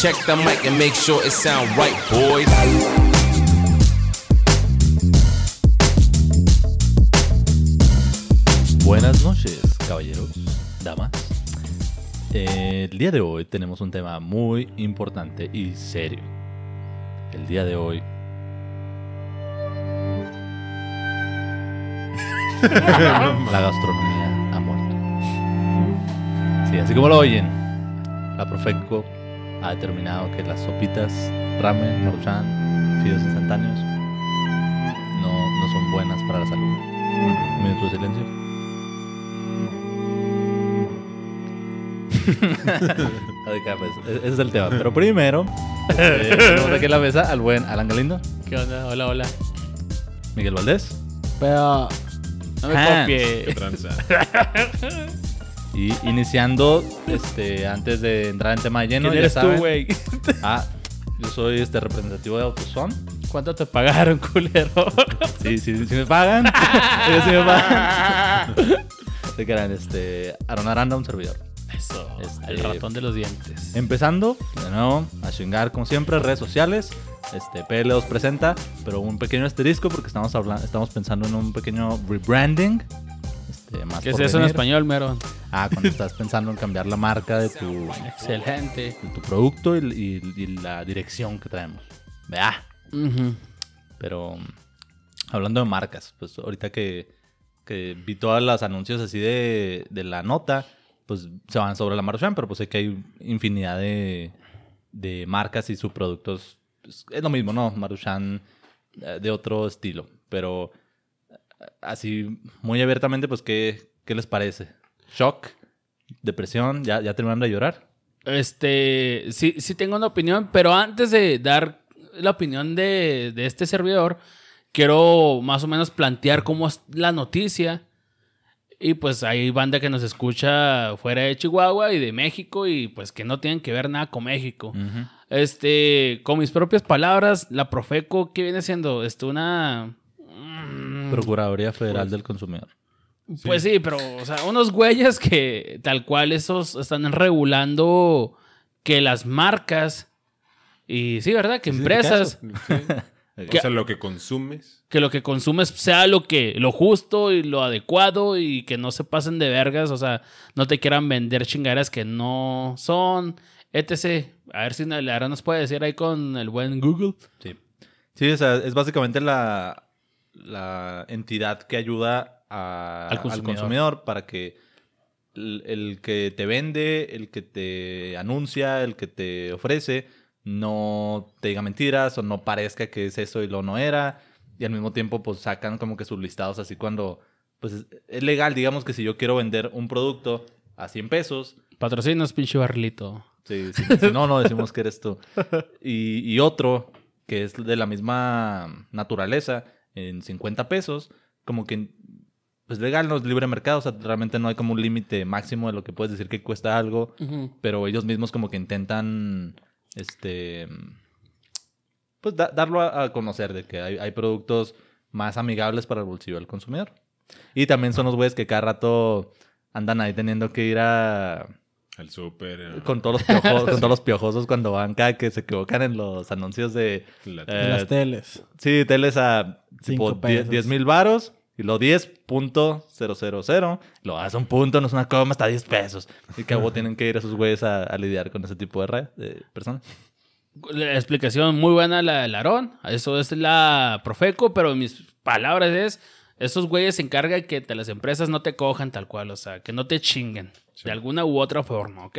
Check the mic and make sure it sound right, boys. Buenas noches, caballeros, damas. Eh, el día de hoy tenemos un tema muy importante y serio. El día de hoy. la gastronomía ha muerto. Sí, así como lo oyen, la Profeco ha determinado que las sopitas, ramen, maruchan, fideos instantáneos no, no son buenas para la salud. Un minuto de silencio. Pues, ese es el tema. Pero primero, eh, tenemos aquí en la mesa al buen Alan Galindo, ¿Qué onda? Hola, hola. Miguel Valdés Pero no me Hans. copie. Tranza. y iniciando, este, antes de entrar en tema de lleno, ¿Quién ya eres tú, saben- güey? Ah, yo soy este representativo de AutoZone. ¿Cuánto te pagaron, culero? Sí, sí, sí me pagan. Ellos sí me pagan. Se crean, este, Aaron Aranda, un servidor. Eso, Este- el ratón de los dientes. Empezando, de nuevo, a chingar como siempre, redes sociales. Este, PL os presenta, pero un pequeño asterisco porque estamos hablando, estamos pensando en un pequeño rebranding. Este, más ¿Qué es eso en español, mero? Ah, cuando estás pensando en cambiar la marca de tu, Excelente. de tu producto y, y- y la dirección que traemos. Vea. Pero hablando de marcas, pues ahorita que, que vi todos los anuncios así de, de la nota, pues se van sobre la Maruchan, pero pues sé que hay infinidad de, de marcas y subproductos. Pues, es lo mismo, ¿no? Maruchan eh, de otro estilo. Pero así, muy abiertamente, pues, ¿qué, qué les parece? ¿Shock? ¿Depresión? ¿Ya, ya terminaron de llorar? Este, sí, sí tengo una opinión, pero antes de dar la opinión de, de este servidor, quiero más o menos plantear cómo es la noticia. Y pues hay banda que nos escucha fuera de Chihuahua y de México y pues que no tienen que ver nada con México. Ujú. Este, con mis propias palabras, la Profeco, ¿qué viene siendo? Esto, una... mm, Procuraduría Federal del Consumidor. Pues sí, pero, o sea, unos güeyes que tal cual esos están regulando que las marcas y sí, ¿verdad? Que empresas, O sea, lo que consumes. que lo que consumes sea lo que, lo justo y lo adecuado y que no se pasen de vergas, o sea, no te quieran vender chingaderas que no son, etc. A ver si ahora nos puede decir ahí con el buen Google. Sí. Sí, o sea, es básicamente la, la entidad que ayuda a- Al al, consumidor. para que el, el que te vende, el que te anuncia, el que te ofrece, no te diga mentiras o no parezca que es eso y lo no era. Y al mismo tiempo, pues sacan como que sus listados así cuando, pues es, legal, digamos que si yo quiero vender un producto a 100 pesos, Patrocinos, pinche barrilito. Sí, sí, si no, no decimos que eres tú. Y, y otro, que es de la misma naturaleza, en 50 pesos, como que, pues legal, no es libre mercado, o sea, realmente no hay como un límite máximo de lo que puedes decir que cuesta algo, pero ellos mismos como que intentan, este, pues da- darlo a, a conocer de que hay, hay productos más amigables para el bolsillo del consumidor. Y también son los güeyes que cada rato andan ahí teniendo que ir a Al súper. con todos los piojos, con todos los piojosos cuando van acá que se equivocan en los anuncios de la- eh, las teles. sí, teles a tipo Cinco pesos. 10 mil varos y lo 10.000, lo hace un punto, no es una coma, está a 10 pesos. Y que a huevo tienen que ir esos güeyes a, a lidiar con ese tipo de, ra- de personas. La explicación muy buena la del Aarón. Eso es la Profeco, pero mis palabras es, esos güeyes se encargan que te- las empresas no te cojan tal cual, o sea, que no te chinguen de alguna u otra forma, ¿ok?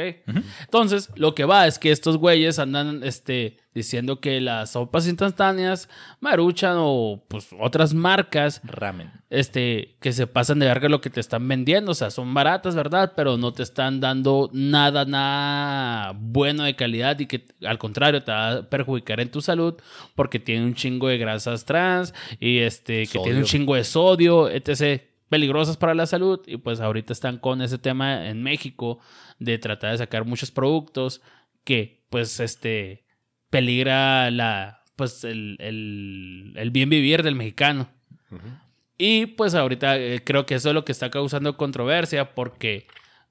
Entonces, lo que va es que estos güeyes andan este, diciendo que las sopas instantáneas, Maruchan o pues otras marcas Ramen. este, que se pasan de verga lo que te están vendiendo. O sea, son baratas, ¿verdad? Pero no te están dando nada, nada bueno de calidad y que al contrario te va a perjudicar en tu salud porque tiene un chingo de grasas trans y este, que Sodio. tiene un chingo de sodio, etc. Peligrosas para la salud y pues ahorita están con ese tema en México de tratar de sacar muchos productos que pues este peligra la pues el, el, el bien vivir del mexicano. Y pues ahorita eh, creo que eso es lo que está causando controversia porque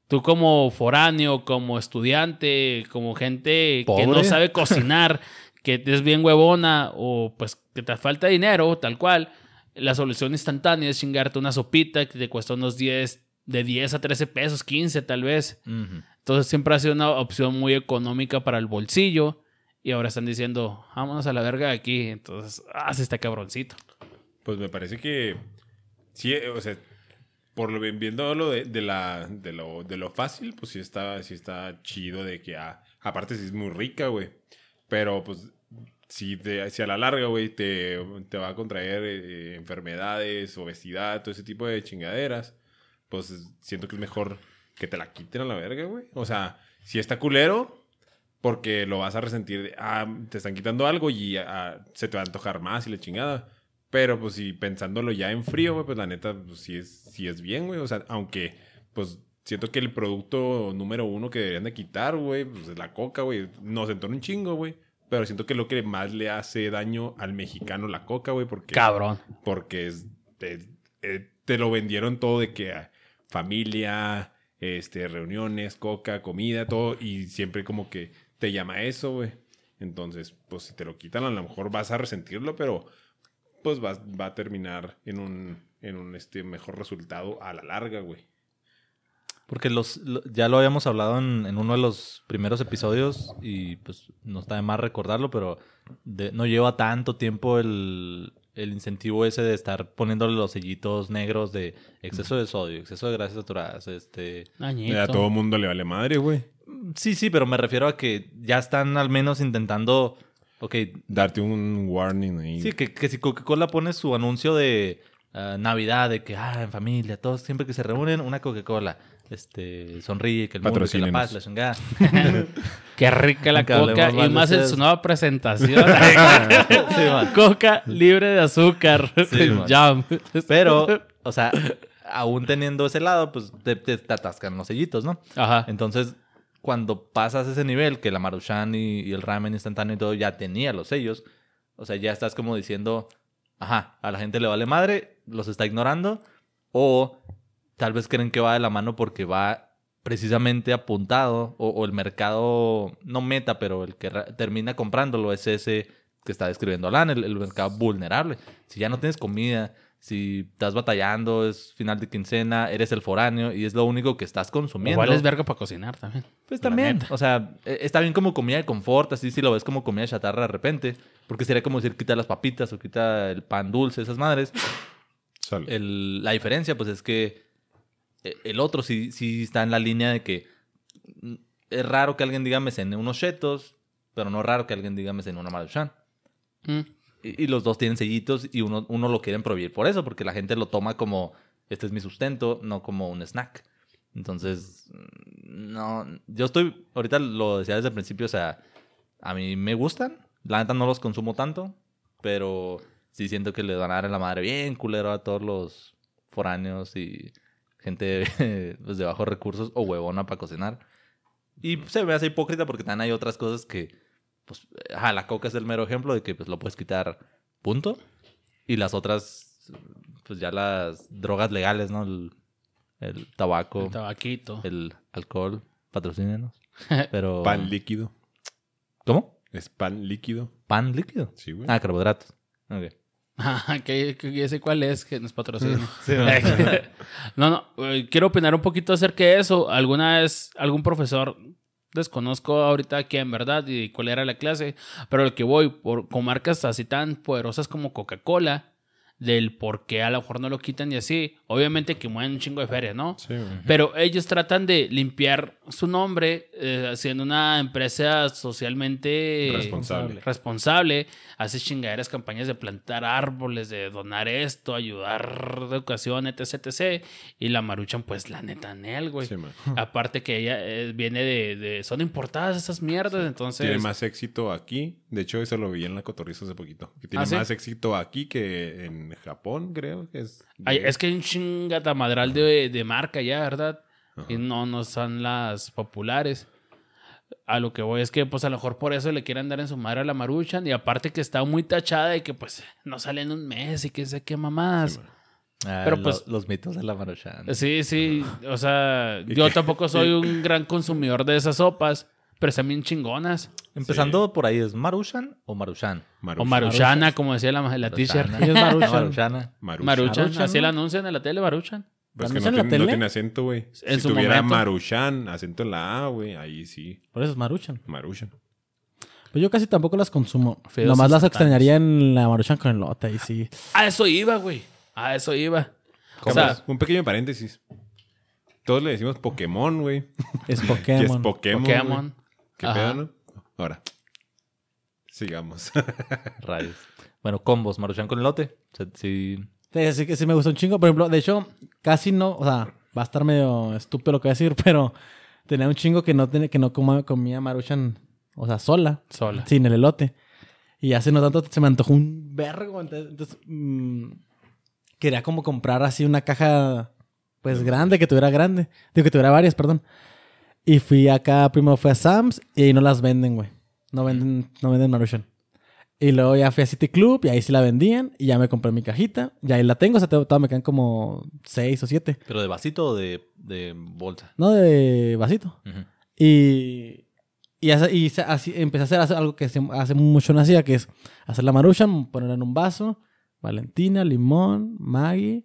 tú como foráneo, como estudiante, como gente que no sabe cocinar, que es bien huevona o pues que te falta dinero, tal cual, la solución instantánea es chingarte una sopita que te cuesta unos 10, de 10 a 13 pesos, 15 tal vez. Entonces siempre ha sido una opción muy económica para el bolsillo. Y ahora están diciendo, vámonos a la verga de aquí. Entonces, ah, sí está cabroncito. Pues me parece que sí, o sea, por lo bien viendo lo de, de la de lo, de lo fácil, pues sí está sí está chido de que ah, aparte sí es muy rica, güey. Pero pues si, te- si a la larga, güey, te, te va a contraer eh, enfermedades, obesidad, todo ese tipo de chingaderas, pues siento que es mejor que te la quiten a la verga, güey. O sea, si está culero, porque lo vas a resentir de, ah, te están quitando algo y ah, se te va a antojar más y la chingada. Pero pues si pensándolo ya en frío, güey, pues la neta, pues sí es, sí es bien, güey. O sea, aunque, pues siento que el producto número uno que deberían de quitar, güey, pues es la coca, güey. Nos entró un chingo, güey. Pero siento que lo que más le hace daño al mexicano la coca, güey, porque Cabrón. porque es, te, eh, te lo vendieron todo de que ah, familia, este, reuniones, coca, comida, todo, y siempre como que te llama eso, güey. Entonces, pues si te lo quitan, a lo mejor vas a resentirlo, pero pues vas- va a terminar en un, en un este, mejor resultado a la larga, güey. Porque los, lo- ya lo habíamos hablado en, en uno de los primeros episodios y pues no está de más recordarlo, pero de- no lleva tanto tiempo el, el incentivo ese de estar poniéndole los sellitos negros de exceso de sodio, exceso de grasas saturadas, este... Dañito. A todo mundo le vale madre, güey. Sí, sí, pero me refiero a que ya están al menos intentando, ok, Darte un warning ahí. sí, que, que si Coca-Cola pone su anuncio de ah, Navidad, de que, ah, en familia, todos siempre que se reúnen, una Coca-Cola. Este, sonríe, que el mundo, que la paz, la chingada. Qué rica la Nunca coca. Y más en su nueva presentación. Sí, coca libre de azúcar. Sí. Jam. Pero, o sea, aún teniendo ese lado, pues te, te- te atascan los sellitos, ¿no? Ajá. Entonces, cuando pasas ese nivel, que la Maruchan y, y el ramen instantáneo y todo ya tenía los sellos, o sea, ya estás como diciendo, ajá, a la gente le vale madre, los está ignorando, o tal vez creen que va de la mano porque va precisamente apuntado, o, o el mercado, no meta, pero el que termina comprándolo es ese que está describiendo Alan, el, el mercado vulnerable. Si ya no tienes comida, si estás batallando, es final de quincena, eres el foráneo y es lo único que estás consumiendo. Igual es verga para cocinar también. Pues también, o sea, e- está bien como comida de confort, así si lo ves como comida chatarra de repente, porque sería como decir quita las papitas o quita el pan dulce, esas madres. El- la diferencia, pues, es que el otro sí, sí está en la línea de que mm, es raro que alguien diga me cené unos chetos, pero no es raro que alguien diga me cené una maruchan. Mm. Y, y los dos tienen sellitos y uno, uno lo quieren prohibir por eso, porque la gente lo toma como este es mi sustento, no como un snack. Entonces, mm, no, yo estoy, ahorita lo decía desde el principio, o sea, a mí me gustan, la neta no los consumo tanto, pero sí siento que le van a dar en la madre bien culero a todos los foráneos y gente pues, de bajos recursos o huevona para cocinar. Y se me hace hipócrita porque también hay otras cosas que, pues, ajá, la coca es el mero ejemplo de que pues lo puedes quitar, punto. Y las otras, pues ya las drogas legales, ¿no? El, el tabaco, El tabaquito. el alcohol, patrocínenos. Pero... Pan líquido. ¿Cómo? Es pan líquido. Pan líquido. Sí, güey. Ah, carbohidratos. Ok. Ah, que, que ya sé cuál es que nos patrocina. Sí, no, no, eh, quiero opinar un poquito acerca de eso. Alguna vez algún profesor, desconozco ahorita quién, ¿verdad? Y cuál era la clase, pero el que voy por, con marcas así tan poderosas como Coca-Cola, del por qué a lo mejor no lo quitan y así. Obviamente que mueven un chingo de feria, ¿no? Sí. Pero ellos tratan de limpiar su nombre eh, haciendo una empresa socialmente Responsable. responsable. Hace chingaderas campañas de plantar árboles, de donar esto, ayudar de educación, etc, etc. Y la Maruchan, pues la neta, Nel, güey. Sí. Aparte que ella eh, viene de, de- Son importadas esas mierdas, entonces... Tiene más éxito aquí. De hecho, eso lo vi en la cotorriza hace poquito. Que tiene ¿Ah, sí? más éxito aquí que en Japón, creo que es. Ay, es que hay un chingata madral de, de marca ya, ¿verdad? Ajá. Y no, no son las populares. A lo que voy es que, pues, a lo mejor por eso le quieren dar en su madre a la Maruchan. Y aparte que está muy tachada de que, pues, no sale en un mes y que sé qué mamadas. Sí. Ah, Pero lo- pues- los mitos de la Maruchan. Sí, sí. O sea, yo tampoco soy un gran consumidor de esas sopas, pero están bien chingonas. Empezando por ahí, ¿es Maruchan o Maruchan? O maruchana, como decía la, la teacher. Es Maruchan. Maruchana. Maruchan. Maruchan, Maruchan, así ¿no? la anuncian en la tele, Maruchan. Pues que ¿También no, en la tiene- no tele? tiene acento, güey. Si tuviera momento. Maruchan, acento en la A, güey, ahí sí. Por eso es Maruchan. Maruchan. Pues yo casi tampoco las consumo. Feos Nomás las extrañaría en la Maruchan con elote. Ahí sí. A eso iba, güey. A eso iba. O sea, un pequeño paréntesis. Todos le decimos Pokémon, güey. Es Que es Pokémon. Pokémon. ¿Qué Ajá. pedo, no? Ahora. Sigamos. Rayos. Bueno, combos, Maruchan con elote. O sea, sí. Sí, sí que sí me gusta un chingo. Por ejemplo, de hecho, casi no, o sea, va a estar medio estúpido lo que voy a decir, pero tenía un chingo que no tenía, que no comía maruchan, o sea, sola, Sola. sin el elote. Y hace no tanto se me antojó un vergo. Entonces, entonces, mm, quería como comprar así una caja, pues grande, que tuviera grande. Digo, que tuviera varias, perdón. Y fui acá, primero fui a Sam's y ahí no las venden, güey. No venden, no venden maruchan. Y luego ya fui a City Club y ahí sí la vendían. Y ya me compré mi cajita. Y ahí la tengo. O sea, todavía me quedan como seis o siete. ¿Pero de vasito o de, de bolsa? No de vasito. Ujú. Y, y, hace- y así, empecé a hacer hace- algo que hace mucho no hacía, que es hacer la maruchan, ponerla en un vaso, Valentina, limón, Maggie.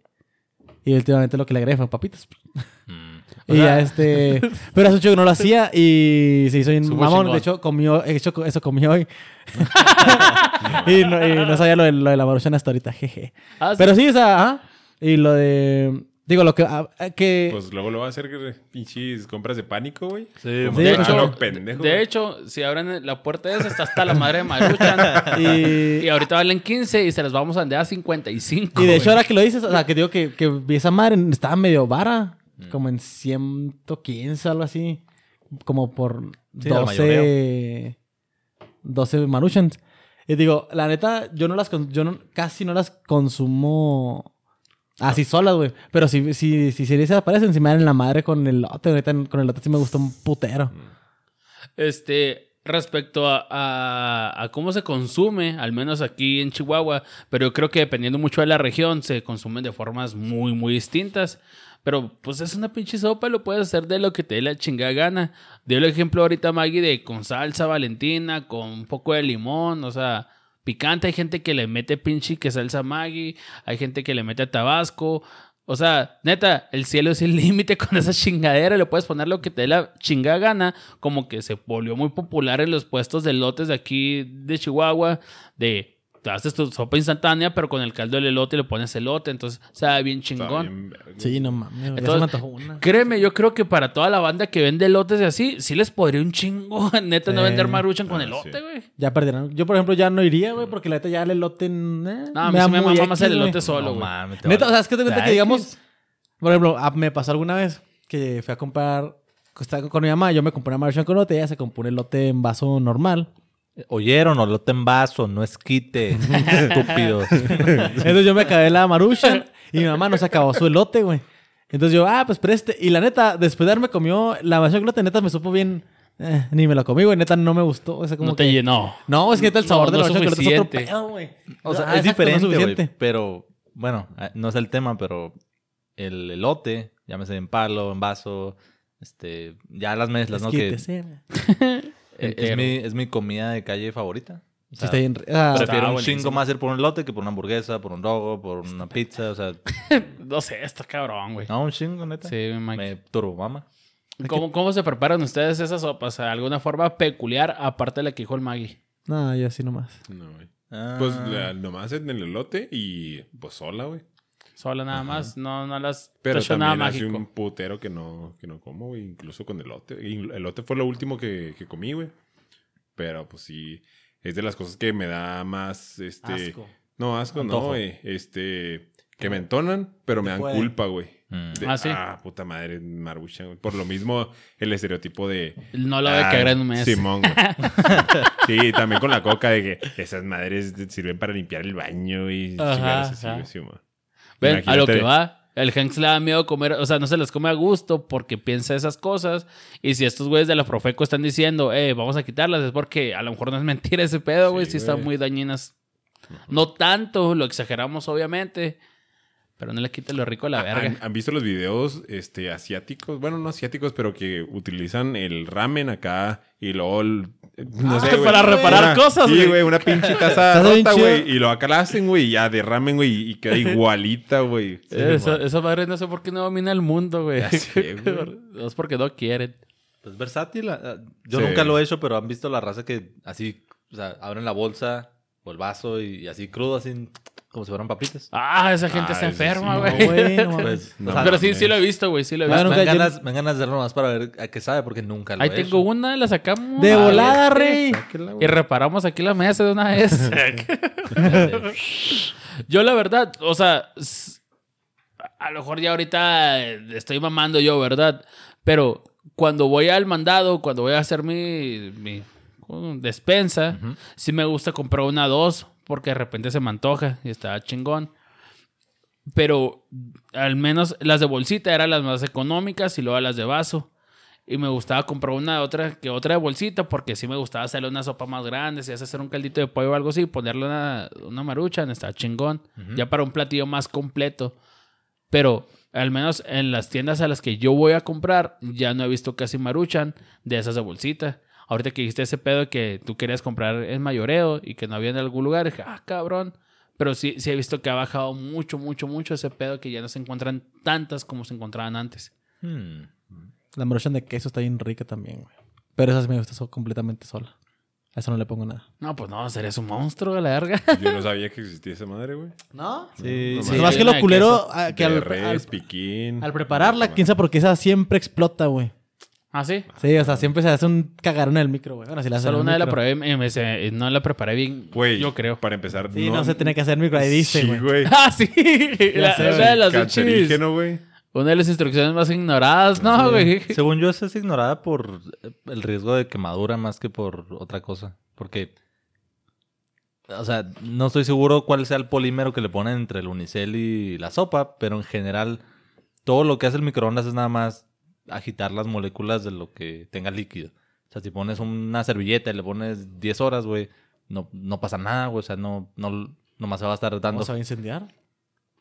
Y últimamente lo que le agregué fue papitas. Mm. Y ya este... Pero hace mucho que no lo hacía y se hizo un mamón. chingón. De hecho, comió, de hecho, eso comí hoy. y, no, y no sabía lo de, lo de la maruchan hasta ahorita, jeje. Ah, sí. Pero sí, o sea, ajá. Y lo de... Digo, lo que... ah, que Pues luego lo va a hacer que pinches compras de pánico, güey. Sí, Como pues, ah, como- no, pendejo. De güey. hecho, si abren la puerta esa, está hasta la madre de Maruchan. y, y ahorita valen 15 y se las vamos a vender a 55. Y de hecho, ahora que lo dices, o sea, que digo que, que esa madre, estaba medio vara. Como en 115, algo así. Como por Sí, al 12... 12 maruchans. Y digo, la neta, yo no las... Yo no- casi no las consumo así solas, güey. Pero si, si, si, si se aparecen, si me dan en la madre con el lote. Ahorita con el lote sí me gustó un putero. Este, respecto a, cómo se consume, al menos aquí en Chihuahua, pero yo creo que dependiendo mucho de la región, se consumen de formas muy, muy distintas. Pero pues es una pinche sopa, lo puedes hacer de lo que te dé la chingada gana. Dio el ejemplo ahorita Maggie de con salsa valentina, con un poco de limón, o sea, picante. Hay gente que le mete pinche que salsa Maggie, hay gente que le mete tabasco. O sea, neta, el cielo es el límite con esa chingadera. Le puedes poner lo que te dé la chingada gana. Como que se volvió muy popular en los puestos de lotes de aquí de Chihuahua. De te haces tu sopa instantánea, pero con el caldo del elote le pones elote. Entonces, sabe bien chingón. bien. Sí, no mames. ya se Entonces, me antojó una. Créeme, yo creo que para toda la banda que vende elotes y así, sí les podría un chingo, neta, no vender maruchan con Ah, elote, sí. güey. Ya perdieron. Yo, por ejemplo, ya no iría, güey, porque la neta ya el elote... eh, No, a mí me da sí me más el elote solo, No güey. mames. te Neta, o sea, es que te cuenta que digamos, por ejemplo, ah, me pasó alguna vez que fui a comprar, estaba con mi mamá, yo me compré una Maruchan con elote, ella se compró un elote en vaso normal. Oyeron, elote en vaso, no es quite. Estúpido. Entonces yo me acabé la Maruchan y mi mamá no se acabó su elote, güey. Entonces yo, ah, pues preste. Y la neta, después de haberme comido la Maruchan con elote, neta me supo bien. eh, ni me la comí, güey. Neta no me gustó. O sea, como No te que- llenó. No, es que neta el sabor No, de la es otro pedo, güey. O sea, Ah, es exacto, no diferente. Pero, bueno, eh, no es el tema, pero el elote, llámese en palo, en vaso, este, ya las mezclas, ¿no? Que Esquite, es, Entero. mi, es mi comida de calle favorita. O Sí, sea, está bien. ah, prefiero Está un chingo más ir por un elote que por una hamburguesa, por un dogo, por una pizza, o sea, No sé, está cabrón, güey. no, un chingo, neta. Sí, Mike. Me turbo, mama. ¿Cómo, ¿Cómo se preparan ustedes esas sopas? ¿De alguna forma peculiar, aparte de la que dijo el Maggie? No, yo así nomás. No, güey. Ah, Pues la- nomás en el elote y pues sola, güey. Sola nada más, no, no las Pero nada también hace mágico. un putero que no, que no como, güey. Incluso con elote. Elote fue lo último que, que comí, güey. Pero pues sí, es de las cosas que me da más, este... Asco. No, asco Antojo. no, güey. Este... Que me entonan, pero me dan puede. culpa, güey. mm. De, Ah, ¿sí? puta madre, Maruchan, güey. Por lo mismo, el estereotipo de... No a Ah, cagar en un mes. Simón, güey. sí, también con la coca de que esas madres sirven para limpiar el baño y Ajá, chingaderas así, ajá. güey, Simón. Ven, a lo que va. El Hanks le da miedo comer, o sea, no se las come a gusto porque piensa esas cosas. Y si estos güeyes de la Profeco están diciendo, eh, vamos a quitarlas, es porque a lo mejor no es mentira ese pedo, güey. Sí, Sí, están muy dañinas. No tanto, lo exageramos obviamente. Pero no le quita lo rico a la ¿Han, verga. han visto los videos este, asiáticos? Bueno, no asiáticos, pero que utilizan el ramen acá y luego... No sé, güey. para reparar Una- cosas, Sí, güey. güey, una pinche taza rota, güey. Y lo acá la hacen, güey, y ya de ramen, güey, y queda igualita, güey. esa, esa madre no sé por qué no domina el mundo, güey. Sé, güey. es porque no quieren. Pues versátil. ah, ah, Yo Sí. nunca lo he hecho, pero han visto la raza que así, o sea, abren la bolsa o el vaso y, así crudo, así como si fueran papitas. Ah, esa gente Ah, está enferma, güey. No, güey, no mames. Pues, No o sea, Pero sí, sí lo he visto, güey. Sí lo he visto. me, ganas, me ganas de hacerlo nomás para ver a qué sabe, porque nunca lo Ahí he tengo hecho. Una, la sacamos. De volada, rey. Y reparamos aquí la mesa de una vez. yo, la verdad, o sea, a lo mejor ya ahorita estoy mamando yo, ¿verdad? Pero cuando voy al mandado, cuando voy a hacer mi, mi uh, despensa, sí me gusta comprar una dos, porque de repente se me antoja y está chingón. Pero al menos las de bolsita eran las más económicas y luego las de vaso. Y me gustaba comprar una otra que otra de bolsita porque sí me gustaba hacerle una sopa más grande, si hace hacer un caldito de pollo o algo así, ponerle una, una maruchan, está chingón. Ya para un platillo más completo. Pero al menos en las tiendas a las que yo voy a comprar, ya no he visto casi maruchan de esas de bolsita. Ahorita que dijiste ese pedo que tú querías comprar en mayoreo y que no había en algún lugar, dije, ah, cabrón. Pero sí, sí he visto que ha bajado mucho, mucho, mucho ese pedo que ya no se encuentran tantas como se encontraban antes. Hmm. La maruchan de queso está bien rica también, güey. Pero esa sí me gusta so- completamente sola. A eso no le pongo nada. No, pues no, serías un monstruo a la verga. Yo no sabía que existía esa madre, güey. ¿No? Sí, No Sí, que lo culero ah, que al, res, al- piquín. al prepararla, quién sabe por qué esa siempre explota, güey. ¿Ah, sí? Sí, o sea, siempre se hace un cagarón en el micro, güey. Bueno, si la Solo una vez la probé y me, se- no la preparé bien, Güey, yo creo. Para empezar, Sí, no, se tiene que hacer micro. Ahí dice, Sí, güey. güey. Ah, sí. La- sé, una de las pinches- Cancerígeno, güey. Una de las instrucciones más ignoradas, ¿no, güey? Según yo, esa es ignorada por el riesgo de quemadura más que por otra cosa. Porque, o sea, no estoy seguro cuál sea el polímero que le ponen entre el unicel y la sopa, pero en general, todo lo que hace el microondas es nada más agitar las moléculas de lo que tenga líquido. O sea, si pones una servilleta y le pones 10 horas, güey, no, no pasa nada, güey. O sea, no, no, nomás se va a estar dando ¿Cómo se va a incendiar?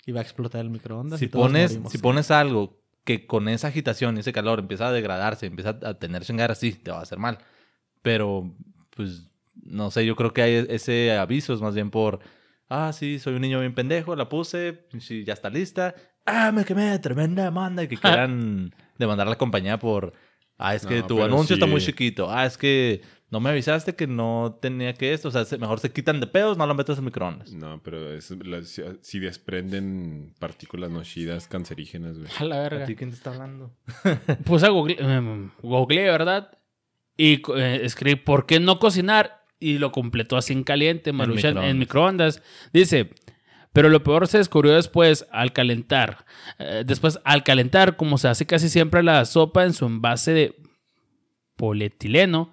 Y va a explotar el microondas. si y pones, morimos. si pones algo que con esa agitación y ese calor empieza a degradarse, empieza a tener chingar sí, te va a hacer mal. Pero, pues, no sé, yo creo que hay ese aviso es más bien por, ah, sí, soy un niño bien pendejo, la puse, sí, ya está lista. Ah, me quemé, tremenda demanda. Y que quieran demandar a la compañía por, ah, es que No, tu anuncio está muy chiquito. Ah, es que no me avisaste que no tenía que esto. O sea, se- mejor se quitan de pedos, no lo metes en microondas. No, pero es, si desprenden partículas nocidas cancerígenas, güey. A la ¿A verga. ti quién te está hablando? Puse a Google, em, ¿verdad? Y eh, escribí, ¿por qué no cocinar? Y lo completó así en caliente, Maruchan, en microondas. Dice, pero lo peor se descubrió después al calentar. Eh, después, al calentar, como se hace casi siempre la sopa en su envase de polietileno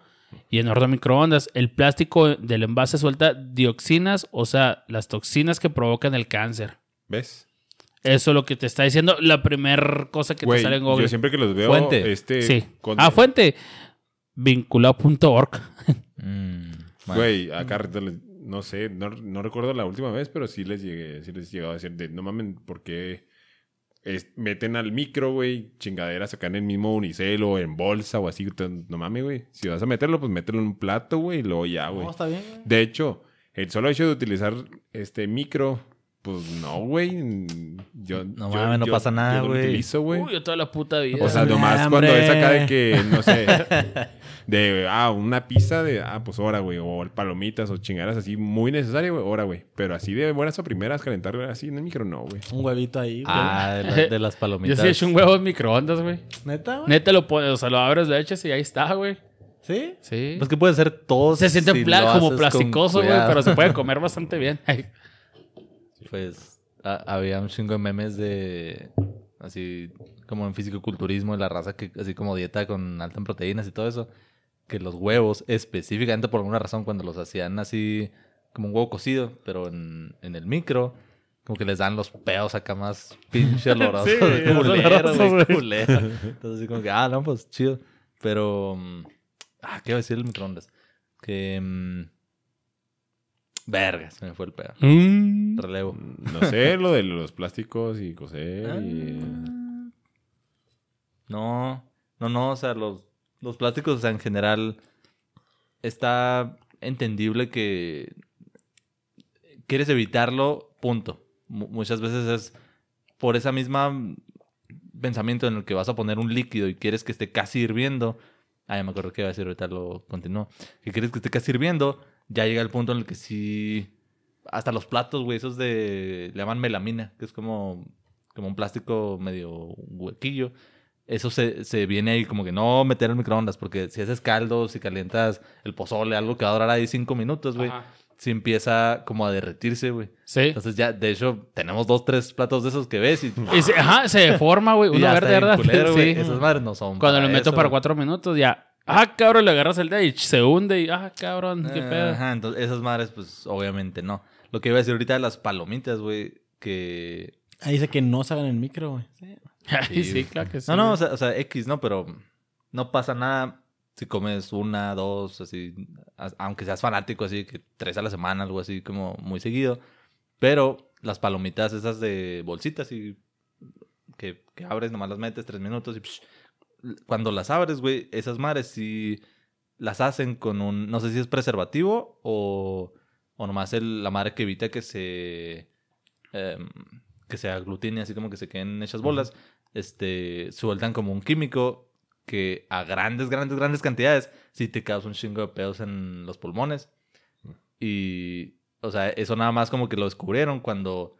y en horno de microondas, el plástico del envase suelta dioxinas, o sea, las toxinas que provocan el cáncer. ¿Ves? Eso es lo que te está diciendo la primera cosa que te sale en Google. yo siempre que los veo, Fuente. este... Sí. con- Ah, fuente. Vinculado.org. Mm. Güey, acá no sé, no, no recuerdo la última vez, pero sí les llegué, sí les llegaba a decir de no mamen, ¿por qué es- meten al micro, güey, chingaderas acá en el mismo unicel o en bolsa o así? No mames, güey. Si vas a meterlo, pues mételo en un plato, güey, y luego ya, güey. No, está bien, güey. De hecho, el solo hecho de utilizar este micro, pues no, güey. Yo, No yo- mames, no yo- pasa nada, yo lo güey. utilizo, güey. Uy, yo toda la puta vida. O sea, nomás cuando es acá de que, no sé, de, ah, una pizza de, ah, pues hora, güey, o palomitas o chingaderas así, muy necesaria, güey, hora, güey. Pero así de buenas a primeras, calentar así en el micro, no, güey. Un huevito ahí, güey. Ah, de, la- de las yo palomitas. sí he hecho un huevo en microondas, güey. ¿Neta, güey? Neta lo pones, o sea, lo abres, lo echas y ahí está, güey. ¿Sí? Sí. Pues que puede ser todo. se siente si como plasticoso, güey, pero se puede comer bastante bien. Pues a- había un chingo de memes de. Así como en fisicoculturismo, de la raza que, así como dieta con alta en proteínas y todo eso. Que los huevos, específicamente por alguna razón, cuando los hacían así como un huevo cocido, pero en, en el micro, como que les dan los peos acá más pinche olorosos. Sí, culero, olorosos, güey, güey. culero. Entonces, así como que, ah, no, pues chido. Pero. mm, Ah, ¿qué iba a decir el microondas? Que. mm, Verga, se me fue el pedo. Mm. Relevo. No sé, lo de los plásticos y coser y... No, no, no, o sea, los, los plásticos, o sea, en general, está entendible que quieres evitarlo, punto. Mu- muchas veces es por esa misma pensamiento en el que vas a poner un líquido y quieres que esté casi hirviendo. Ah, ya me acuerdo que iba a decir, ahorita lo continúo. Que quieres que esté casi hirviendo, ya llega el punto en el que sí... Hasta los platos, güey, esos de... Le llaman melamina, que es como, como un plástico medio huequillo eso se, se viene ahí como que no meter en microondas, porque si haces caldo, si calientas el pozole, algo que va a durar ahí cinco minutos, güey, si empieza como a derretirse, güey. Sí. Entonces ya, de hecho, tenemos dos, tres platos de esos que ves y, Y se, ajá, se deforma, güey. Uno verde, ¿verdad? culero, güey. Sí. Esas madres no son Cuando lo meto eso. para cuatro minutos, ya. Ah, cabrón, le agarras el dedo y se hunde y. Ah, cabrón, qué Eh, pedo. Ajá, entonces esas madres, pues obviamente no. Lo que iba a decir ahorita de las palomitas, güey, que Ahí dice que no se hagan en micro, güey. Sí. Sí, claro que sí. No, no, o sea, o sea, X, ¿no? Pero no pasa nada si comes una, dos, así, aunque seas fanático, así, que tres a la semana, algo así, como muy seguido. Pero las palomitas esas de bolsitas y que, que abres, nomás las metes tres minutos y psh, cuando las abres, güey, esas madres sí las hacen con un, no sé si es preservativo o, o nomás el, la madre que evita que se, em, que se aglutine, así como que se queden hechas bolas, este, sueltan como un químico que a grandes, grandes, grandes cantidades sí te causa un chingo de pedos en los pulmones. Y, o sea, eso nada más como que lo descubrieron cuando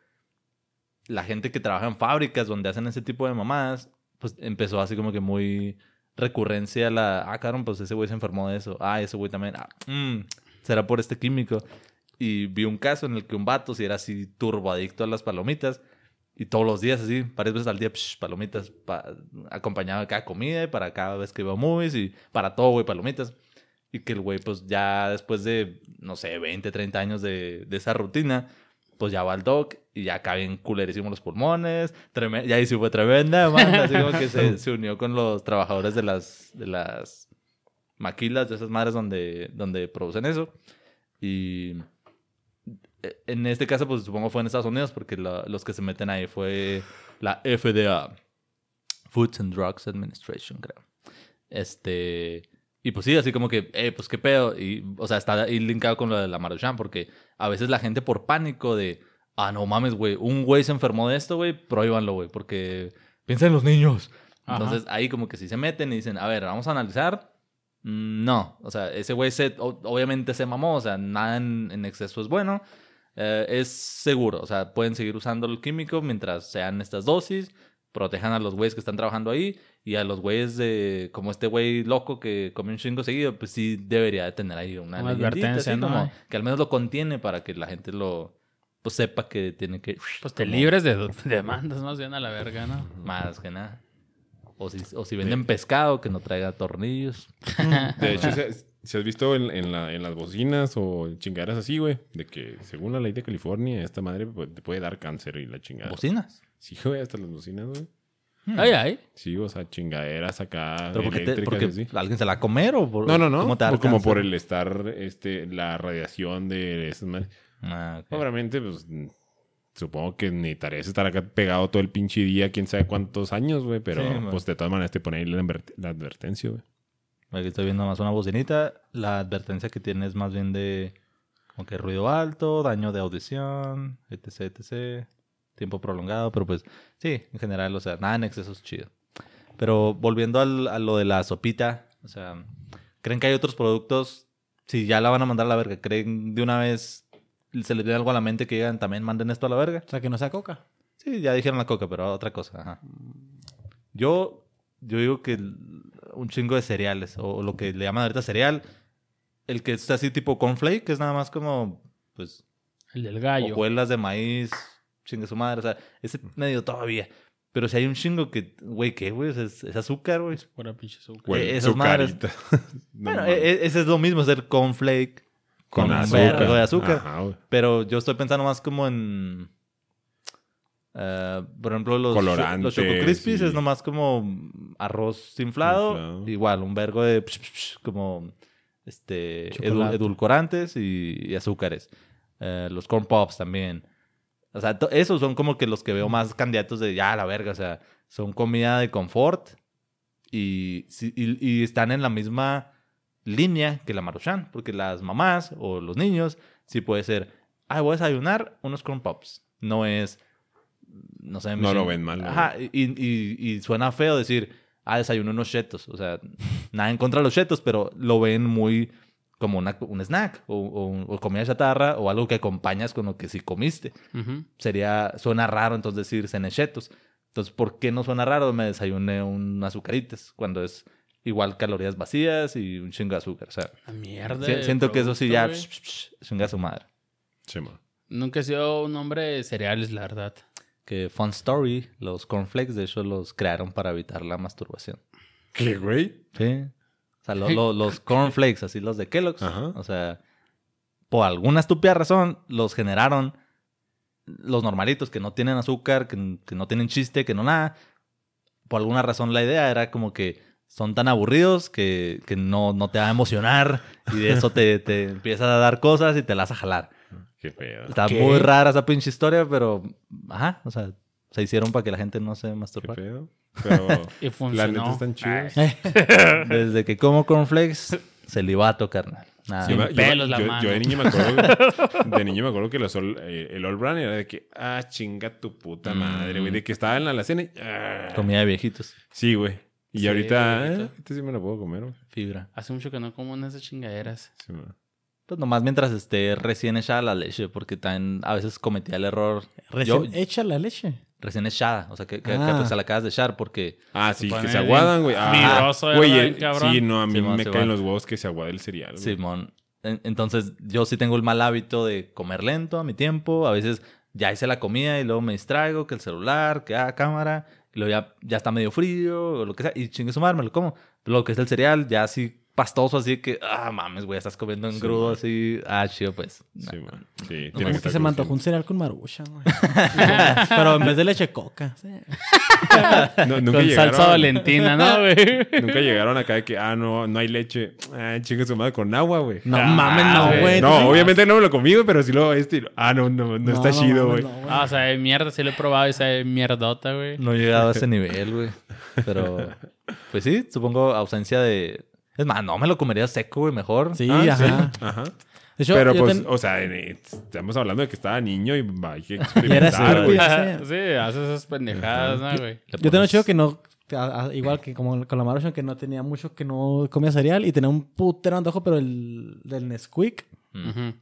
la gente que trabaja en fábricas donde hacen ese tipo de mamadas, pues empezó así como que muy recurrencia a la, ah, cabrón, pues ese güey se enfermó de eso, ah, ese güey también, ah, mm, será por este químico. Y vi un caso en el que un vato, si era así turbo adicto a las palomitas, y todos los días así, varias veces al día, psh, palomitas, pa- acompañado de cada comida y para cada vez que veo movies y para todo, güey, palomitas. Y que el güey, pues ya después de, no sé, 20, 30 años de, de esa rutina, pues ya va al doc y ya bien culerísimos los pulmones. treme- ya ahí sí fue tremenda demanda, así como que se, se unió con los trabajadores de las, de las maquilas, de esas madres donde, donde producen eso. Y en este caso, pues supongo fue en Estados Unidos, porque la- los que se meten ahí fue la FDA, Food and Drugs Administration, creo. Este. Y pues sí, así como que, eh, pues qué pedo. Y, o sea, está ahí linkado con lo de la Maruchan, porque a veces la gente por pánico de, ah, no mames, güey, un güey se enfermó de esto, güey, prohíbanlo, güey, porque piensa en los niños. Ajá. Entonces ahí como que si se meten y dicen, a ver, vamos a analizar. Mm, No, o sea, ese güey se, obviamente se mamó, o sea, nada en, en exceso es bueno. Eh, es seguro, o sea, pueden seguir usando el químico mientras sean estas dosis, protejan a los güeyes que están trabajando ahí y a los güeyes de, como este güey loco que come un chingo seguido, pues sí debería de tener ahí una, Una advertencia, así ¿no? como que al menos lo contiene para que la gente lo, pues sepa que tiene que... Pues te libres de de demandas más bien a la verga, ¿no? Más que nada. O si, o si venden pescado, que no traiga tornillos. De hecho, si, si has visto en, en la- en las bocinas o chingaderas así, güey, de que según la ley de California, esta madre te puede dar cáncer y la chingada. Bocinas. Sí, güey, hasta las bocinas, güey. Ay, ay. Sí, o sea, chingaderas acá ¿Pero porque, así. alguien se la va a comer o por, No, no, no. ¿cómo te da por- como por el estar, este, la radiación de esas madres. Ah, ok. Obviamente, pues, supongo que necesitarías estar acá pegado todo el pinche día, quién sabe cuántos años, güey. Pero, Sí, pues, de todas maneras te pone ahí la, adver- la advertencia, güey. Aquí estoy viendo más una bocinita. La advertencia que tiene es más bien de como que ruido alto, daño de audición, etc, etc. Tiempo prolongado, pero pues sí, en general, o sea, nada en exceso es chido. Pero volviendo al- a lo de la sopita, o sea, ¿creen que hay otros productos? Si ya la van a mandar a la verga, ¿creen de una vez se les viene algo a la mente que digan también manden esto a la verga? O sea, que no sea coca. Sí, ya dijeron la coca, pero otra cosa. Ajá. Yo, yo digo que el- un chingo de cereales, o lo que le llaman ahorita cereal, el que es así tipo cornflake, que es nada más como, pues, El del gallo. hojuelas de maíz, chingue su madre, o sea, ese medio todavía. Pero si hay un chingo que, güey, ¿qué, güey? Es, es azúcar, güey. Pura pinche azúcar. Güey, Eh, esas madres. No bueno, e- e- ese es lo mismo, hacer cornflake con, Con un azúcar. vergo de azúcar. Ajá. Pero yo estoy pensando más como en. eh, por ejemplo, los, cho- Colorantes los Choco Crispies y- es nomás como arroz inflado. Inflado. Igual, un vergo de. psh, psh, psh, como. Este. edu- edulcorantes y, y azúcares. eh, los corn pops también. O sea, esos son como que los que veo más candidatos de ya, la verga. O sea, son comida de confort y, si- y, y están en la misma línea que la Maruchan. Porque las mamás o los niños sí puede ser, ay, voy a desayunar unos corn pops. No es, no sé. No lo ven mal. Ajá, y, y- y suena feo decir, ah, desayuno unos chetos. O sea, nada en contra de los chetos, pero lo ven muy como una- un snack o, o- o comida chatarra o algo que acompañas con lo que sí comiste. Ujú. Sería, suena raro entonces decir cené chetos. Entonces, ¿por qué no suena raro? Me desayuné un azucaritas cuando es igual calorías vacías y un chingo de azúcar. O sea, La mierda. si- siento que eso sí ya producto, güey. chinga a su madre. Sí, man. Nunca he sido un hombre de cereales, la verdad. Que fun story, los cornflakes de hecho los crearon para evitar la masturbación. ¿Qué, güey? Sí. O sea, lo- lo- los cornflakes, así los de Kellogg's. Ajá. O sea, por alguna estúpida razón, los generaron los normalitos que no tienen azúcar, que, que no tienen chiste, que no nada. Por alguna razón la idea era como que son tan aburridos que, que no, no te va a emocionar y de eso te, te empiezas a dar cosas y te las vas a jalar. Qué pedo. Está ¿Qué? muy rara esa pinche historia, pero ajá, o sea, se hicieron para que la gente no se Qué masturbara. pedo. Pero Y la funcionó. neta están chidos. Desde que como cornflakes, celibato, carnal. Nada. Yo, me- yo- pelos la yo- mano. yo de niño me acuerdo, de niño me acuerdo que los All- eh, el All Brand era de que, ah, chinga tu puta madre, güey. De que estaba en la alacena y, ah. Comida de viejitos. Sí, güey. Y Sí, ahorita, ahorita. eh, este sí me lo puedo comer, güey. Fibra. Hace mucho que no como una de esas chingaderas. Sí, man. Pues nomás mientras esté recién echada la leche, porque también a veces cometía el error. Recién Yo- hecha la leche. recién echada, o sea, que, que, que, Ah. pues, se la acabas de echar porque... Ah, sí, que se aguadan, güey. Ah, güey, Bien cabrón. sí, no, a mí Simón, me caen los huevos que se aguade el cereal, güey. Simón. En- Entonces, yo sí tengo el mal hábito de comer lento a mi tiempo. A veces ya hice la comida y luego me distraigo, que el celular, que ah, cámara, y luego ya, ya está medio frío o lo que sea, y chingue su madre, lo como. Lo que es el cereal, ya así pastoso, así que, ah, mames, güey, estás comiendo en Sí, grudo, man. así, ah, chido, pues. Sí, man. Sí, No, tiene es que que estar se me antojó un cereal con marucha, güey. Pero en vez de leche coca. sí. No, nunca Con llegaron, salsa valentina, ¿no, güey? Nunca llegaron acá de que, ah, no, no hay leche. Ah, chingue su madre con agua, güey. No Ah, mames, no, güey. güey. No, obviamente no me lo comí, pero sí lo este. Ah, no, no, no, está chido, güey. no, Ah, o sea, de mierda, sí lo he probado y sabe mierdota, güey. No he llegado a ese nivel, güey. Pero, pues sí, supongo ausencia de... Es más, no me lo comería seco, güey, mejor. Sí, Ah, sí. ajá. Ajá. De hecho, pero pues, ten- o sea, estamos hablando de que estaba niño y hay que era experimentar, güey. sí, hace esas pendejadas, ¿no, güey? Yo tengo chido que no, que a- a- igual que como con la Maruchan, que no tenía mucho que no comía cereal y tenía un putero antojo, pero el del Nesquik. Ujú.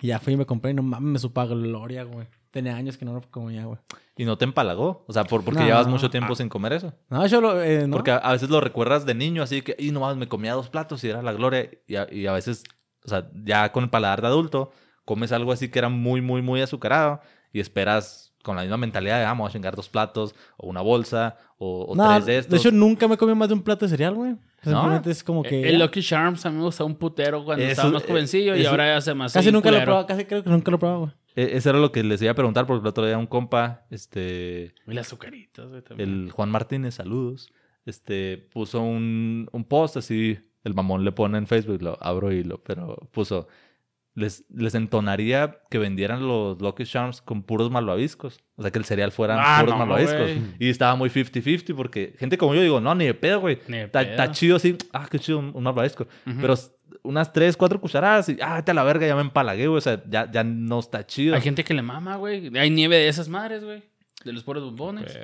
Y ya fui y me compré y no mames, me supa gloria, güey. Tenía años que no lo comía, güey. Y no te empalagó. O sea, por, porque No. llevas mucho tiempo sin comer eso. No, yo lo. eh, no. Porque a, a veces lo recuerdas de niño, así que, y nomás me comía dos platos y era la gloria. Y a, y a veces, o sea, ya con el paladar de adulto, comes algo así que era muy, muy, muy azucarado y esperas con la misma mentalidad de, ah, voy a chingar dos platos o una bolsa o, o No, tres de estos. hecho, nunca me comí más de un plato de cereal, güey. ¿No? Simplemente es como que. El Lucky Charms a mí me gusta un putero cuando Eso- estaba más jovencillo y ahora ya se me hace Casi nunca lo probado, casi creo que nunca lo he probado, güey. E- Eso era lo que les iba a preguntar porque el otro día un compa, este, Y las azucaritas, güey, también. el Juan Martínez, saludos, este, puso un, un post así, el mamón le pone en Facebook, lo abro hilo, pero puso, les, les entonaría que vendieran los Lucky Charms con puros malvaviscos. O sea, que el cereal fueran Ah, puros no, malvaviscos. Y estaba muy 50-50 porque gente como yo digo, no, ni de pedo, güey. Está, chido así, ah, qué chido un, un malvavisco. Pero unas tres, cuatro cucharadas y, ah, vete a la verga, ya me empalagué, güey. O sea, ya, ya no está chido. Hay gente que le mama, güey. Hay nieve de esas madres, güey. De los puros bombones.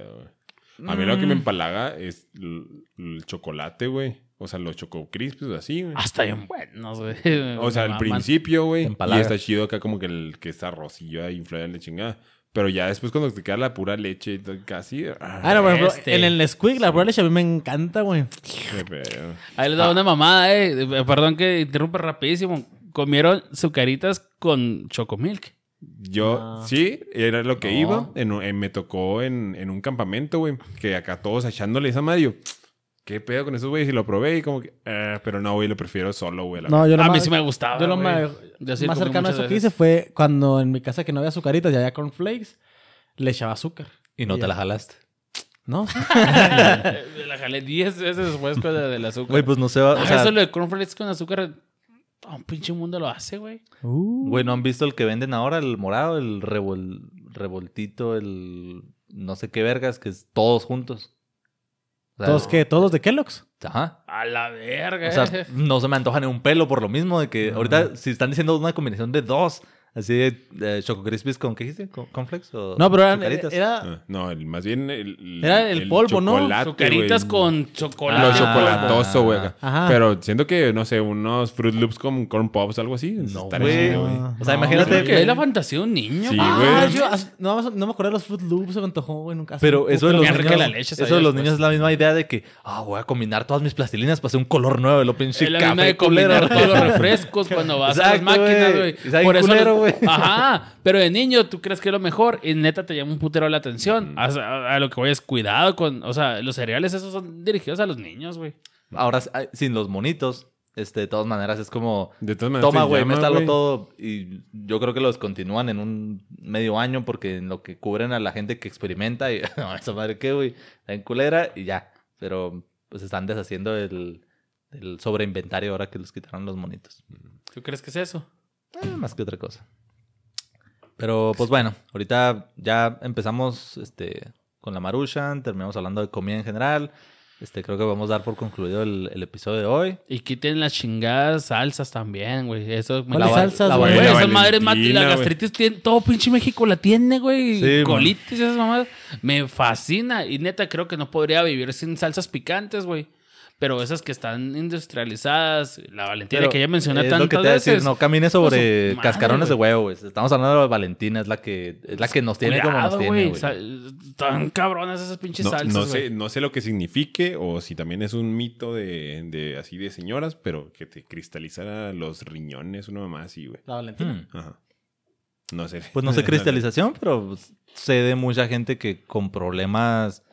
A mí lo que Mm. me empalaga es el, el chocolate, güey. O sea, los choco crispies así, güey. Hasta bien buenos, güey. O sea, al principio, güey. Te Y está chido acá como que el que está rosillo ahí, inflada la chingada. Pero ya después cuando te queda la pura leche y todo, casi... Ah, no, por ejemplo, Este. en el Nesquik, la pura leche a mí me encanta, güey. qué pedo. Ahí les da una mamada, eh. Perdón que interrumpa rapidísimo. Comieron sucaritas con chocomilk. Yo, Ah. sí, era lo que No. iba. En me tocó en, en un campamento, güey. Que acá todos echándole esa madre. yo, ¿Qué pedo con esos güeyes? Y lo probé y como que... eh, pero no, güey, lo prefiero solo, güey. la No, yo lo a mí más, sí me gustaba. yo lo güey. más, Yo sí más comí cercano a muchas eso que veces. hice fue cuando en mi casa que no había azucaritas y había cornflakes, le echaba azúcar. Y no Y te ya. la jalaste. ¿No? La jalé 10 veces después con la del azúcar. Güey, pues no sé, o Ah, sea, eso lo de cornflakes con azúcar todo un pinche mundo lo hace, güey. Uh. Güey, ¿no han visto el que venden ahora? El morado, el revol- revoltito, el no sé qué vergas, que es todos juntos. ¿Todos qué? ¿Todos los de Kellogg's? Ajá. A la verga. O sea, no se me antoja ni un pelo por lo mismo de que ahorita si están diciendo una combinación de dos, así de eh, Choco Crispies con ¿qué dijiste? ¿Con cornflakes o No, pero eran- era... Ah, No, el, más bien el, Era el polvo, ¿no? güey. con chocolate. Lo chocolatoso, güey. Ajá. Pero siento que, no sé, unos Fruit Loops con corn pops, algo así. No, güey. O sea, No, imagínate que que es la fantasía de un niño. Sí, güey. Ah, yo no, no me acuerdo de los Fruit Loops, se me antojó, güey, nunca. Pero eso de los niños, rica la leche, eso de los después. niños es la misma idea de que, ah, voy a combinar todas mis plastilinas para hacer un color nuevo de lo pinche Es la café misma de combinar todos los refrescos cuando vas a las máquinas, güey. culero, los- güey. Ajá. Pero de niño tú crees que es lo mejor y neta te llama un putero la atención. A, a- a lo que voy es cuidado con... O sea, los cereales esos son dirigidos a los niños, güey. Ahora, sin los monitos, este, de todas maneras es como, De todas maneras. toma, güey, métalo todo. Y yo creo que lo descontinúan en un medio año porque en lo que cubren a la gente que experimenta y, no, esa madre qué, güey, está en culera y ya. Pero pues están deshaciendo del, del sobreinventario ahora que les quitaron los monitos. ¿Tú crees que es eso? Eh, más que otra cosa. Pero pues bueno, ahorita ya empezamos este, con la Maruchan, terminamos hablando de comida en general. Este, creo que vamos a dar por concluido el, el episodio de hoy. Y quiten las chingadas salsas también, güey. Eso me ¿Cuáles La- salsas, la- güey? Esas madres mat- y la gastritis tiene, todo pinche México la tiene, güey. Sí, man. Colitis, esas mamadas. Me fascina. Y neta, creo que no podría vivir sin salsas picantes, güey. Pero esas que están industrializadas, la Valentina Pero que ya mencioné es tantas lo que te a decir, veces. no camines sobre Con su madre, cascarones de huevo, güey. Estamos hablando de Valentina, es la que, es la que nos tiene como nos tiene, güey. Tan cabronas esas pinches No, salsas, no sé, no sé lo que signifique o si también es un mito de, de así de señoras, pero que te cristalizara los riñones, una mamá así, güey. La Valentina. Hmm. Ajá. No sé. Pues no sé cristalización, pero pues, sé de mucha gente que con problemas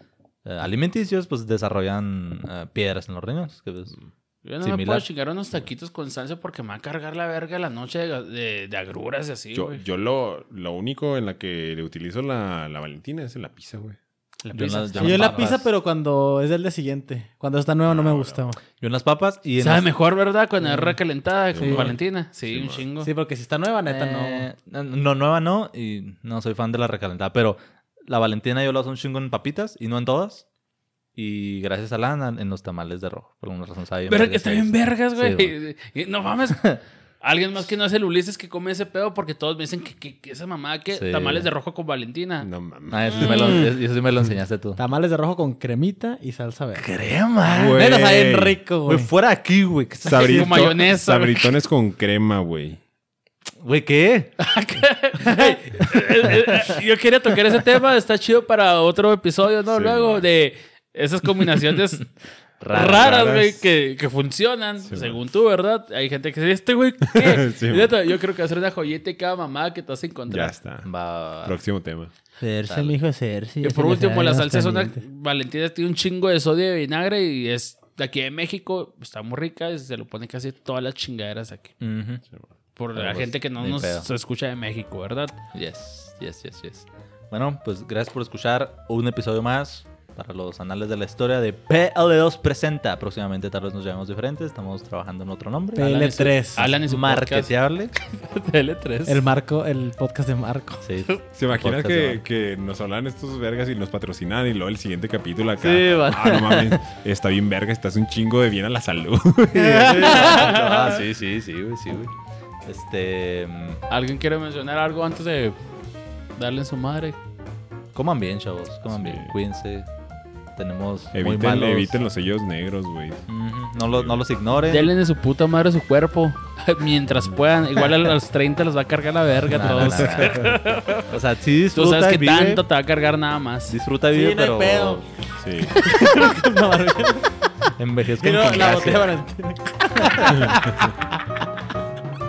eh, alimenticios, pues desarrollan eh, piedras en los riñones. que, pues, Yo no me puedo chingar unos taquitos con salsa porque me va a cargar la verga la noche de, de, de agruras y así, Yo, güey. yo lo, lo único en la que le utilizo la, la Valentina es en la pizza, güey. La yo en las- yo la papas. pizza, pero cuando es del día siguiente. Cuando está nueva no me gusta. güey. yo en las papas y en Sabe las- mejor, ¿verdad? Cuando es recalentada con Sí. Valentina. Sí, Sí, un chingo. Sí, porque si está nueva, neta, Eh, no. No, nueva no, y no soy fan de la recalentada, pero la Valentina yo la uso un chingo en papitas y no en todas. Y gracias a Lana en los tamales de rojo, por alguna razón sabe Pero está bien vergas, güey. Sí, no mames. Alguien más que no es el Ulises que come ese pedo porque todos me dicen que, que- que esa mamá que Sí. tamales de rojo con Valentina. No mames. Ah, eso sí me lo, eso sí me lo enseñaste tú. Tamales de rojo con cremita y salsa verde. Crema. Güey. Neta, saben rico, Güey, güey. fuera aquí, güey. ¿Qué está- Sabrito- mayonesa, güey. Sabritones con crema, güey. Güey, ¿qué? Yo quería tocar ese tema, está chido para otro episodio, ¿no? Sí, Luego man. de esas combinaciones Raras, güey, que, que funcionan, Sí, según tú, ¿verdad? Hay gente que dice, este güey, ¿qué? Sí, yo creo que ser una joyita y cada mamá que te vas a Ya encontrar. está. Va. Próximo tema. Dale. mijo, cerce. Y ya por último, la salsa es una. Valentina tiene un chingo de sodio y de vinagre y es de aquí de México. Está muy rica y se lo pone casi todas las chingaderas aquí. Ujú. Por Pero la pues, gente que no nos pedo. escucha de México, ¿verdad? Yes, yes, yes, yes. Bueno, pues gracias por escuchar un episodio más para los anales de la historia de PL2 Presenta. Próximamente tal vez nos llamemos diferentes. Estamos trabajando en otro nombre. P- PL3. Alan podcast. Marketeable. L3. El Marco, el podcast de Marco. Sí. ¿Se imaginan que, que nos hablan estos vergas y nos patrocinan y luego el siguiente capítulo acá? Sí, va. ah, no mames, está bien verga, estás un chingo de bien a la salud. ah, sí, sí, sí, güey, sí, güey. Este. mm, ¿Alguien quiere mencionar algo antes de darle en su madre? Coman bien, chavos. Coman Sí. bien. Cuídense. Tenemos muy eviten, malos. eviten los sellos negros, güey. Ujú, No, los, no los ignoren. Denle de su puta madre su cuerpo. Mientras puedan. Igual a los 30 los va a cargar la verga todos. O sea, sí Tú disfruta sabes y que vive. tanto te va a cargar nada más. Disfruta vive, Sí, no pero. pedo. Sí. Envejezcan Pero con la botella.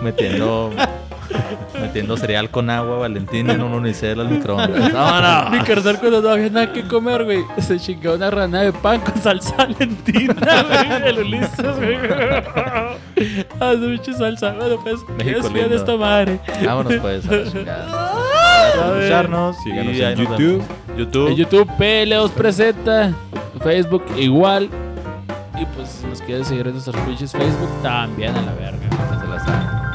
Metiendo. metiendo cereal con agua, Valentina en un unicel al microondas. No, Mi carnal cuando no había nada que comer, güey, se chingó una rana de pan con salsa valentina, güey, el Ulises, güey. Ah, su pinche salsa. Bueno, pues, México es bien lindo. esta madre. Vámonos pues a la chingada. Escucharnos. Síganos y en YouTube. YouTube. En YouTube, PLOs presenta. Facebook igual. Y pues si nos quieres seguir en nuestros pinches Facebook, también a la verga. Se la saben.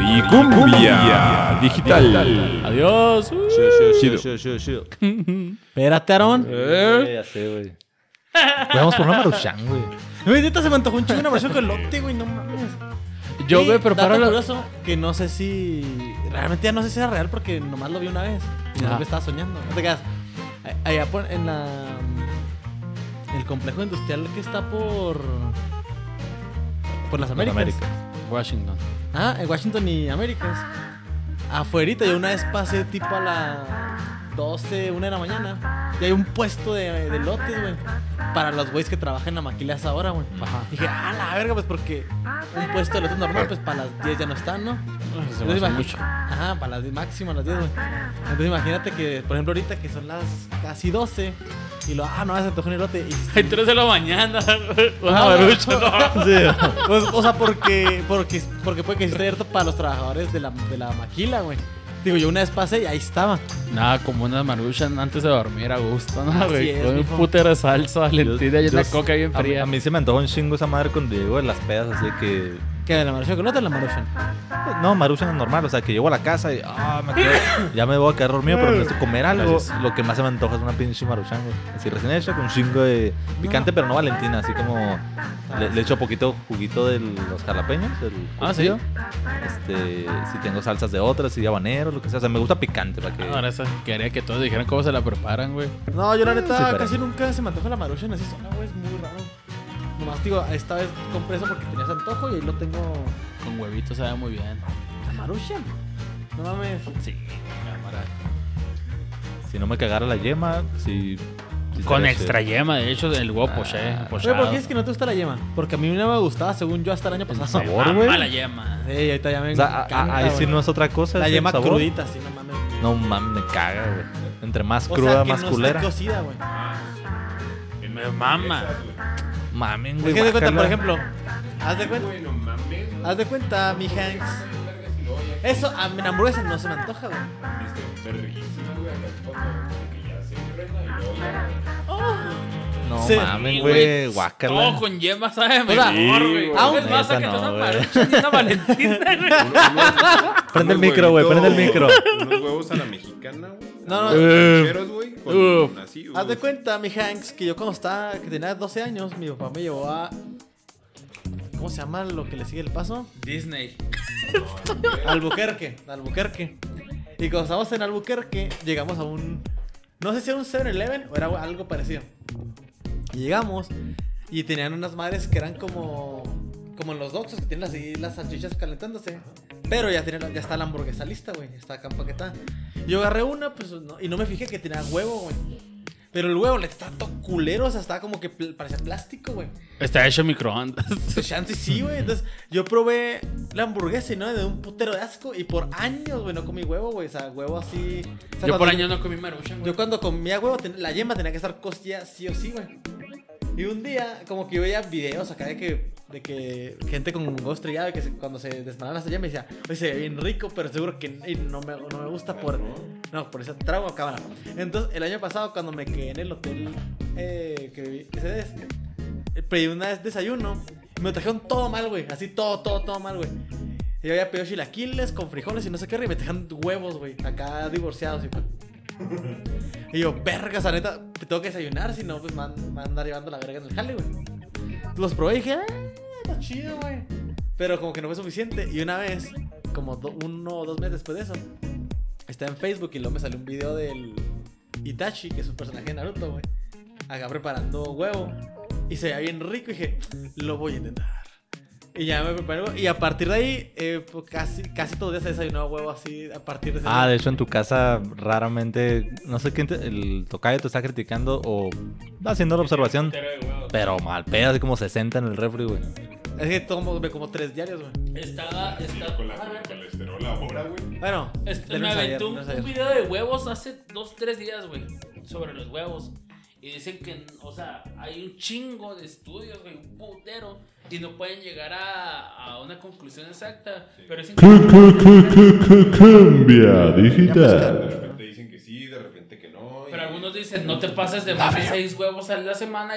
Y cumbia digital. Adiós. Chido, chido, chido, chido. Espérate, Aaron. Eh, Ya sé, güey. Vamos por una Maruchan, güey. Güey, neta se me antojó un chingo una versión con elote, güey, no mames. Yo Y me preparo dato la... curioso, que no sé si... Realmente ya no sé si era real porque nomás lo vi una vez. Y no Ajá. me estaba soñando. No te quedas. Allá por, en la... El complejo industrial que está por... Por las Américas. Américas. Washington. Ah, en Washington y Américas. Afuerita, yo una vez pasé tipo a las 12, 1 de la mañana. Y hay un puesto de, de lotes, güey. Para los güeyes que trabajan en la maquila a esa hora, güey. Ajá. Dije, ah, la verga, pues porque un puesto de lotes normal, pues para las 10 ya no están, ¿no? Se me hace imagi- mucho. Ajá, para las 10 máximo, a las 10, güey. Entonces imagínate que, por ejemplo, ahorita que son las casi 12 y lo, ah, no, se antojó un elote. Y, Hay 3 de la mañana. Una barucha. no. no. Sí. Pues, o sea, porque, porque, porque puede que esté abierto para los trabajadores de la, de la maquila, güey. Digo, yo una vez pasé y ahí estaba. Nada, como una maruchan antes de dormir a gusto, ¿no, Así güey? es, Con un mijo. putero de salsa, valentina y Yo- una coca bien a mí- fría. A mí, se me antoja un chingo esa madre cuando llego de las pedas, así que. ¿Qué? ¿De la maruchan con otra o la maruchan? No, Maruchan es normal, o sea, que llego a la casa y. Ah, me quedo. Ya me voy a quedar dormido, pero necesito comer algo. Gracias. Lo que más se me antoja es una pinche Maruchan, güey. Así recién hecha, con un chingo de picante, pero no Valentina, así como. Le, le echo poquito juguito de los jalapeños, del Ah, ¿sí? curtido. Este, si tengo salsas de otras, si de habanero, lo que sea. O sea, me gusta picante para que. Ahora eso, quería que todos dijeran cómo se la preparan, güey. No, yo la neta Sí, casi nunca se me antoja la maruchan así sola, güey. Es muy raro. Nomás digo, esta vez compré eso porque tenías antojo y ahí lo tengo. Con huevitos sabe muy bien. ¿La maruchan? No mames. Sí, cámara. Si no me cagara la yema, si. si Con extra chido. yema, de hecho, el huevo poché, Ah. Oye. ¿por qué es que no te gusta la yema? Porque a mí no me gustaba, según yo, hasta el año pasado. sabor, Me güey. la yema. Sí, ahorita ya me O sea, a- a- encanta, ahí sí no es otra cosa. La es el yema sabor. crudita, sí, no mames. No mames, me caga, güey. Entre más O cruda, sea, que más no culera. cocida, güey. Me mama. Mamen, Es güey. que haz de cuenta, por ejemplo, haz de cuenta, Bueno, mames. haz de cuenta, mi Hanks. Eso, a mi hamburguesa no se me antoja, güey. No Sí. mamen, Sí, güey. Guácala. Todo con yema sabe mejor, güey. aún- ¿Qué pasa que no, una una valentina, güey? Prende el micro, güey. Prende el micro. Unos huevos a la mexicana, güey. No, no. Unos rancheros, güey. Con así, Haz de cuenta, mi Hanks, que yo cuando estaba, que tenía 12 años, mi papá me llevó a. ¿Cómo se llama lo que le sigue el paso? Disney. Albuquerque, Albuquerque. Y cuando estábamos en Albuquerque, llegamos a un. No sé si era un 7-Eleven o era algo parecido. Y llegamos y tenían unas madres que eran como. Como en los doxos que tienen así las salchichas calentándose. Pero ya, tenía, ya está la hamburguesa lista, güey. Está acá empaquetada. Yo agarré una, pues no, y no me fijé que tenía huevo, güey. Pero el huevo le estaba todo culero, o sea, estaba como que pl- parecía plástico, güey. Está hecho en microondas. Pues chance sí, güey. Entonces, yo probé la hamburguesa y no de un putero de asco. Y por años, güey, no comí huevo, güey. O sea, huevo así. O sea, Yo por cuando- año no comí maruchan, güey. Yo cuando comía huevo, la yema tenía que estar costilla sí o sí, güey. Y un día, como que yo veía videos acá de que, de que gente con huevo estrellado, que se- cuando se desmanaban esa yema, decía, oye, se ve bien rico, pero seguro que no, me, no me gusta por. No, por ese trago cámara. Entonces, el año pasado, cuando me quedé en el hotel eh, que viví, ese des- eh, pedí una vez desayuno, y me trajeron todo mal, güey. Así todo, todo, todo mal, güey. Y Yo había pedido chilaquiles con frijoles y no sé qué, y me trajeron huevos, güey. Acá divorciados y pues. Y yo, verga, esa neta, te tengo que desayunar, si no, pues me van a llevando la verga en el jale, güey. Los probé y dije, ah, está chido, güey. Pero como que no fue suficiente. Y una vez, como uno o dos meses después de eso, estaba en Facebook y luego me salió un video del Itachi, que es un personaje de Naruto, güey. Acá preparando huevo. Y se veía bien rico y dije, lo voy a intentar. Y ya me preparé. Y a partir de ahí, eh, pues casi, casi todos los días he desayunado huevo así a partir de ese Ah, día. de hecho en tu casa raramente, no sé quién, te- el tocayo te está criticando o haciendo la observación, pero mal pedo, así como 60 en el refri, güey. Es que tomo me como tres diarios, güey. Estaba, está, Con la con el colesterol ahora, güey. Bueno, Este, me lunes a aventé un, un video de huevos hace dos, tres días, güey, sobre los huevos. Y dicen que, o sea, hay un chingo de estudios, güey, un putero, y no pueden llegar a, a una conclusión exacta. Pero dicen que Cumbia digital. De repente dicen que sí, de repente que no. y- Pero algunos dicen, no te pases de más de seis huevos a la semana y